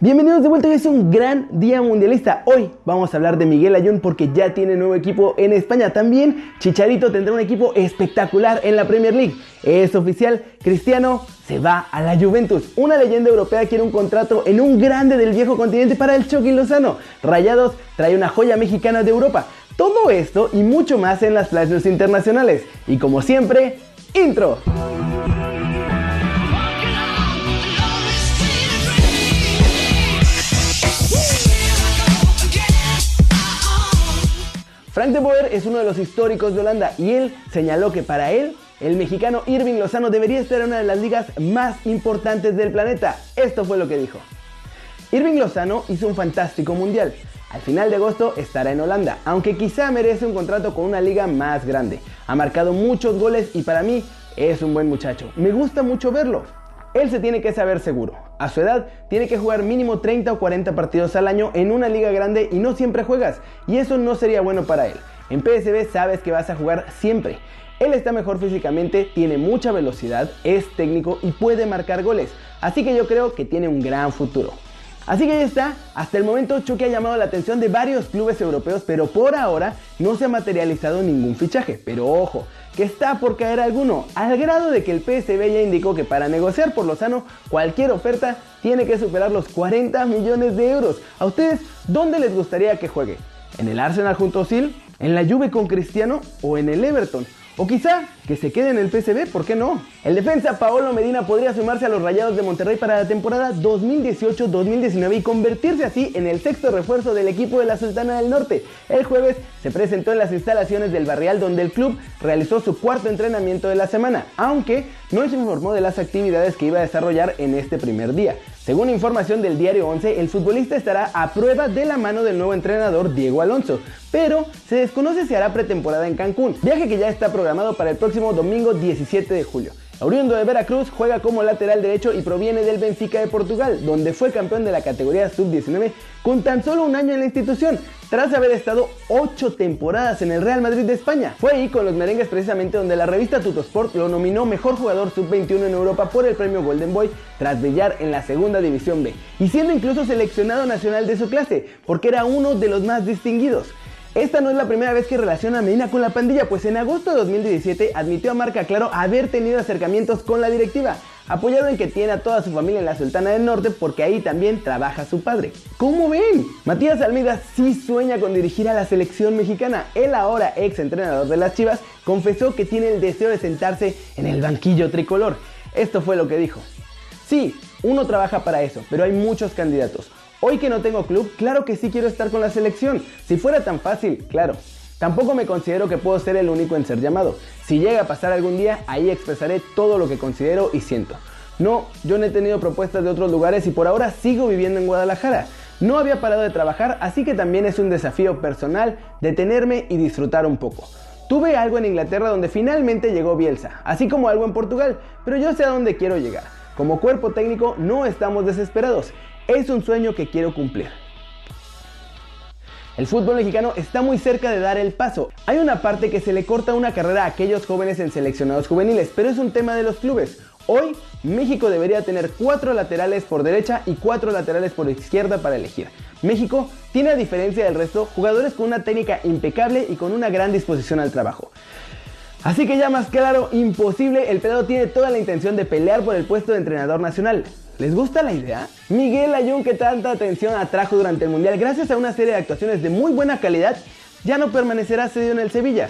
Bienvenidos de vuelta, hoy es un gran día mundialista. Hoy vamos a hablar de Miguel Ayun porque ya tiene nuevo equipo en España. También Chicharito tendrá un equipo espectacular en la Premier League. Es oficial, Cristiano se va a la Juventus. Una leyenda europea quiere un contrato en un grande del viejo continente para el Chucky Lozano. Rayados trae una joya mexicana de Europa. Todo esto y mucho más en las flashes internacionales. Y como siempre, intro. Frank de Boer es uno de los históricos de Holanda y él señaló que para él el mexicano Irving Lozano debería estar en una de las ligas más importantes del planeta. Esto fue lo que dijo. Irving Lozano hizo un fantástico mundial. Al final de agosto estará en Holanda, aunque quizá merece un contrato con una liga más grande. Ha marcado muchos goles y para mí es un buen muchacho. Me gusta mucho verlo. Él se tiene que saber seguro. A su edad tiene que jugar mínimo 30 o 40 partidos al año en una liga grande y no siempre juegas. Y eso no sería bueno para él. En PSB sabes que vas a jugar siempre. Él está mejor físicamente, tiene mucha velocidad, es técnico y puede marcar goles. Así que yo creo que tiene un gran futuro. Así que ya está, hasta el momento Chucky ha llamado la atención de varios clubes europeos, pero por ahora no se ha materializado ningún fichaje. Pero ojo, que está por caer alguno, al grado de que el PSV ya indicó que para negociar por Lozano cualquier oferta tiene que superar los 40 millones de euros. ¿A ustedes dónde les gustaría que juegue? ¿En el Arsenal junto a Sil? ¿En la Juve con Cristiano? ¿O en el Everton? O quizá que se quede en el PCB, ¿por qué no? El defensa Paolo Medina podría sumarse a los Rayados de Monterrey para la temporada 2018-2019 y convertirse así en el sexto refuerzo del equipo de la Sultana del Norte. El jueves se presentó en las instalaciones del Barrial donde el club realizó su cuarto entrenamiento de la semana, aunque no se informó de las actividades que iba a desarrollar en este primer día. Según información del diario 11, el futbolista estará a prueba de la mano del nuevo entrenador Diego Alonso, pero se desconoce si hará pretemporada en Cancún, viaje que ya está programado para el próximo domingo 17 de julio. Oriundo de Veracruz juega como lateral derecho y proviene del Benfica de Portugal, donde fue campeón de la categoría sub-19 con tan solo un año en la institución, tras haber estado 8 temporadas en el Real Madrid de España. Fue ahí con los merengues precisamente donde la revista Tutosport lo nominó mejor jugador sub-21 en Europa por el premio Golden Boy tras brillar en la segunda división B, y siendo incluso seleccionado nacional de su clase, porque era uno de los más distinguidos. Esta no es la primera vez que relaciona a Medina con la pandilla, pues en agosto de 2017 admitió a Marca Claro haber tenido acercamientos con la directiva, apoyado en que tiene a toda su familia en la Sultana del Norte porque ahí también trabaja su padre. ¿Cómo ven? Matías Almeida sí sueña con dirigir a la selección mexicana. Él ahora ex entrenador de las Chivas confesó que tiene el deseo de sentarse en el banquillo tricolor. Esto fue lo que dijo. Sí, uno trabaja para eso, pero hay muchos candidatos. Hoy que no tengo club, claro que sí quiero estar con la selección. Si fuera tan fácil, claro. Tampoco me considero que puedo ser el único en ser llamado. Si llega a pasar algún día, ahí expresaré todo lo que considero y siento. No, yo no he tenido propuestas de otros lugares y por ahora sigo viviendo en Guadalajara. No había parado de trabajar, así que también es un desafío personal detenerme y disfrutar un poco. Tuve algo en Inglaterra donde finalmente llegó Bielsa, así como algo en Portugal, pero yo sé a dónde quiero llegar. Como cuerpo técnico no estamos desesperados. Es un sueño que quiero cumplir. El fútbol mexicano está muy cerca de dar el paso. Hay una parte que se le corta una carrera a aquellos jóvenes en seleccionados juveniles, pero es un tema de los clubes. Hoy México debería tener cuatro laterales por derecha y cuatro laterales por izquierda para elegir. México tiene a diferencia del resto jugadores con una técnica impecable y con una gran disposición al trabajo. Así que ya más claro, imposible, el pedo tiene toda la intención de pelear por el puesto de entrenador nacional. ¿Les gusta la idea? Miguel Ayun, que tanta atención atrajo durante el Mundial gracias a una serie de actuaciones de muy buena calidad, ya no permanecerá cedido en el Sevilla.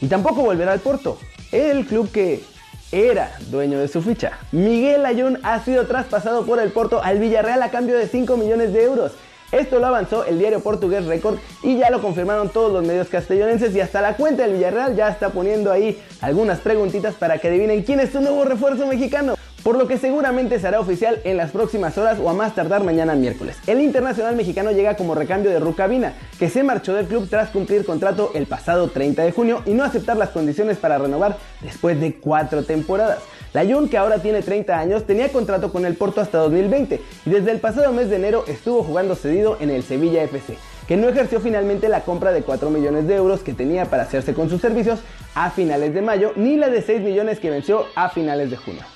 Y tampoco volverá al Porto, el club que era dueño de su ficha. Miguel Ayun ha sido traspasado por el Porto al Villarreal a cambio de 5 millones de euros. Esto lo avanzó el diario portugués Record y ya lo confirmaron todos los medios castellonenses y hasta la cuenta del Villarreal ya está poniendo ahí algunas preguntitas para que adivinen quién es su nuevo refuerzo mexicano por lo que seguramente será oficial en las próximas horas o a más tardar mañana miércoles. El internacional mexicano llega como recambio de Rucabina, que se marchó del club tras cumplir contrato el pasado 30 de junio y no aceptar las condiciones para renovar después de cuatro temporadas. La Jun, que ahora tiene 30 años, tenía contrato con el Porto hasta 2020 y desde el pasado mes de enero estuvo jugando cedido en el Sevilla FC que no ejerció finalmente la compra de 4 millones de euros que tenía para hacerse con sus servicios a finales de mayo, ni la de 6 millones que venció a finales de junio.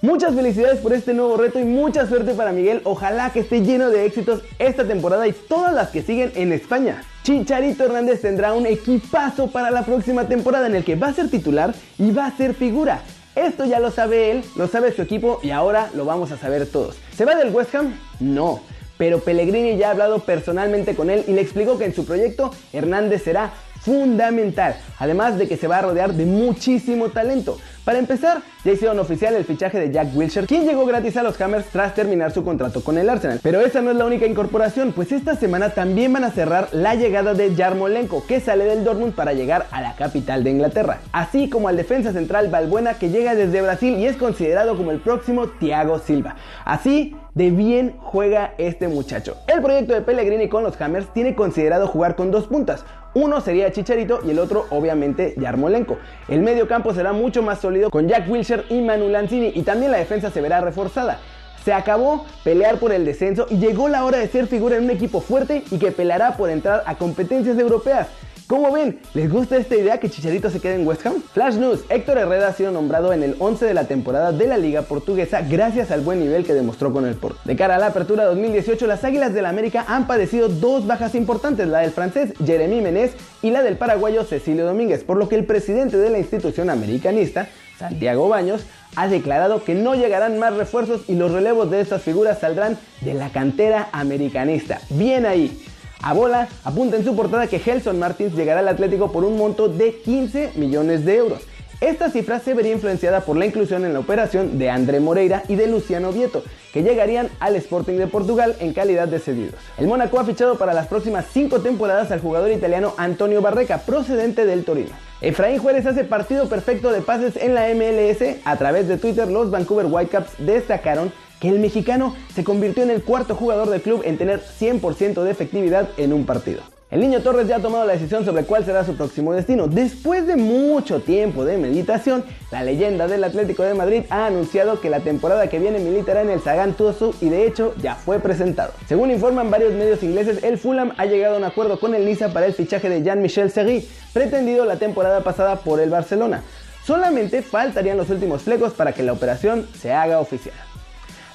Muchas felicidades por este nuevo reto y mucha suerte para Miguel. Ojalá que esté lleno de éxitos esta temporada y todas las que siguen en España. Chicharito Hernández tendrá un equipazo para la próxima temporada en el que va a ser titular y va a ser figura. Esto ya lo sabe él, lo sabe su equipo y ahora lo vamos a saber todos. ¿Se va del West Ham? No. Pero Pellegrini ya ha hablado personalmente con él y le explicó que en su proyecto Hernández será fundamental, además de que se va a rodear de muchísimo talento. Para empezar, ya hicieron oficial el fichaje de Jack Wilshere, quien llegó gratis a los Hammers tras terminar su contrato con el Arsenal. Pero esa no es la única incorporación, pues esta semana también van a cerrar la llegada de Yarmolenko, que sale del Dortmund para llegar a la capital de Inglaterra, así como al defensa central Balbuena, que llega desde Brasil y es considerado como el próximo Thiago Silva. Así de bien juega este muchacho. El proyecto de Pellegrini con los Hammers tiene considerado jugar con dos puntas. Uno sería Chicharito y el otro obviamente Yarmolenko. El medio campo será mucho más sólido con Jack Wilshere y Manu Lanzini y también la defensa se verá reforzada. Se acabó pelear por el descenso y llegó la hora de ser figura en un equipo fuerte y que peleará por entrar a competencias europeas. ¿Cómo ven? ¿Les gusta esta idea que Chicharito se quede en West Ham? Flash News, Héctor Herrera ha sido nombrado en el 11 de la temporada de la Liga Portuguesa gracias al buen nivel que demostró con el Porto. De cara a la apertura 2018, las Águilas del la América han padecido dos bajas importantes, la del francés Jeremy Menez y la del paraguayo Cecilio Domínguez, por lo que el presidente de la institución americanista, Santiago Baños, ha declarado que no llegarán más refuerzos y los relevos de estas figuras saldrán de la cantera americanista. Bien ahí. A bola apunta en su portada que Helson Martins llegará al Atlético por un monto de 15 millones de euros. Esta cifra se vería influenciada por la inclusión en la operación de André Moreira y de Luciano Vieto, que llegarían al Sporting de Portugal en calidad de cedidos. El Mónaco ha fichado para las próximas 5 temporadas al jugador italiano Antonio Barreca, procedente del Torino. Efraín Juárez hace partido perfecto de pases en la MLS. A través de Twitter, los Vancouver Whitecaps destacaron que el mexicano se convirtió en el cuarto jugador del club en tener 100% de efectividad en un partido. El niño Torres ya ha tomado la decisión sobre cuál será su próximo destino. Después de mucho tiempo de meditación, la leyenda del Atlético de Madrid ha anunciado que la temporada que viene militará en el Sagan Tosu y de hecho ya fue presentado. Según informan varios medios ingleses, el Fulham ha llegado a un acuerdo con el Niza para el fichaje de Jean-Michel Segui, pretendido la temporada pasada por el Barcelona. Solamente faltarían los últimos flecos para que la operación se haga oficial.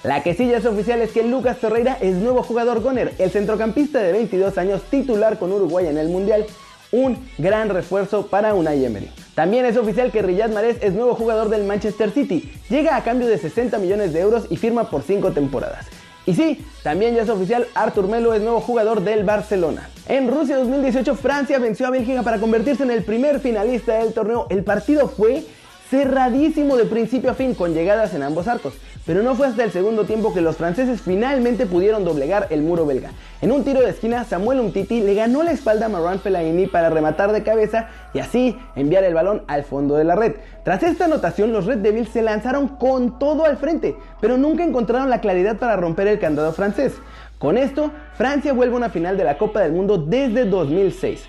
La que sí ya es oficial es que Lucas Torreira es nuevo jugador goner, el centrocampista de 22 años titular con Uruguay en el Mundial, un gran refuerzo para Unai Emery. También es oficial que Riyad Mahrez es nuevo jugador del Manchester City, llega a cambio de 60 millones de euros y firma por 5 temporadas. Y sí, también ya es oficial, Artur Melo es nuevo jugador del Barcelona. En Rusia 2018, Francia venció a Bélgica para convertirse en el primer finalista del torneo. El partido fue cerradísimo de principio a fin con llegadas en ambos arcos, pero no fue hasta el segundo tiempo que los franceses finalmente pudieron doblegar el muro belga. En un tiro de esquina, Samuel Umtiti le ganó la espalda a Marouane Fellaini para rematar de cabeza y así enviar el balón al fondo de la red. Tras esta anotación, los Red Devils se lanzaron con todo al frente, pero nunca encontraron la claridad para romper el candado francés. Con esto, Francia vuelve a una final de la Copa del Mundo desde 2006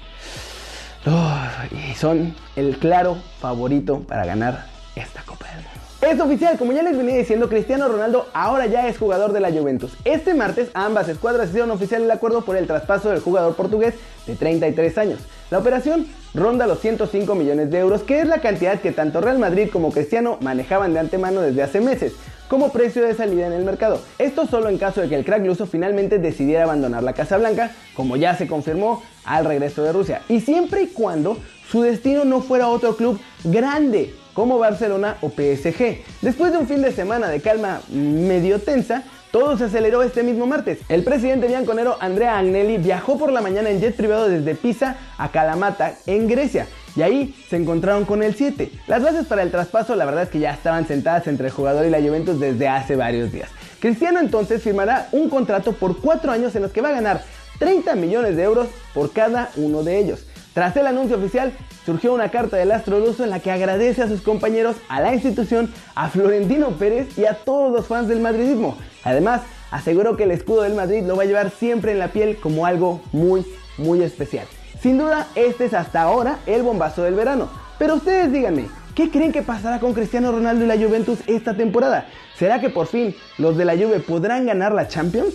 y son el claro favorito para ganar esta Copa del Mundo. Es oficial, como ya les venía diciendo, Cristiano Ronaldo ahora ya es jugador de la Juventus. Este martes ambas escuadras hicieron oficial el acuerdo por el traspaso del jugador portugués de 33 años. La operación ronda los 105 millones de euros, que es la cantidad que tanto Real Madrid como Cristiano manejaban de antemano desde hace meses como precio de salida en el mercado. Esto solo en caso de que el crack luso finalmente decidiera abandonar la Casa Blanca, como ya se confirmó al regreso de Rusia, y siempre y cuando su destino no fuera otro club grande como Barcelona o PSG. Después de un fin de semana de calma medio tensa, todo se aceleró este mismo martes. El presidente bianconero Andrea Agnelli viajó por la mañana en jet privado desde Pisa a Kalamata, en Grecia, y ahí se encontraron con el 7. Las bases para el traspaso la verdad es que ya estaban sentadas entre el jugador y la Juventus desde hace varios días. Cristiano entonces firmará un contrato por 4 años en los que va a ganar 30 millones de euros por cada uno de ellos. Tras el anuncio oficial, surgió una carta del astro luso en la que agradece a sus compañeros, a la institución, a Florentino Pérez y a todos los fans del madridismo. Además, aseguró que el escudo del Madrid lo va a llevar siempre en la piel como algo muy, muy especial. Sin duda, este es hasta ahora el bombazo del verano. Pero ustedes díganme, ¿qué creen que pasará con Cristiano Ronaldo y la Juventus esta temporada? ¿Será que por fin los de la Juve podrán ganar la Champions?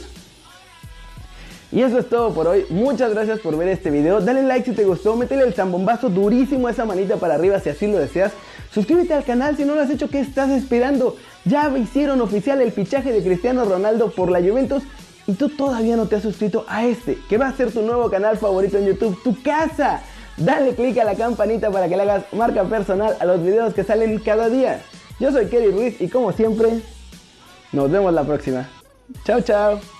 Y eso es todo por hoy. Muchas gracias por ver este video. Dale like si te gustó. Métele el zambombazo durísimo a esa manita para arriba si así lo deseas. Suscríbete al canal si no lo has hecho. ¿Qué estás esperando? Ya hicieron oficial el fichaje de Cristiano Ronaldo por la Juventus. Y tú todavía no te has suscrito a este, que va a ser tu nuevo canal favorito en YouTube, tu casa. Dale click a la campanita para que le hagas marca personal a los videos que salen cada día. Yo soy Kerry Ruiz y como siempre, nos vemos la próxima. Chao, chao.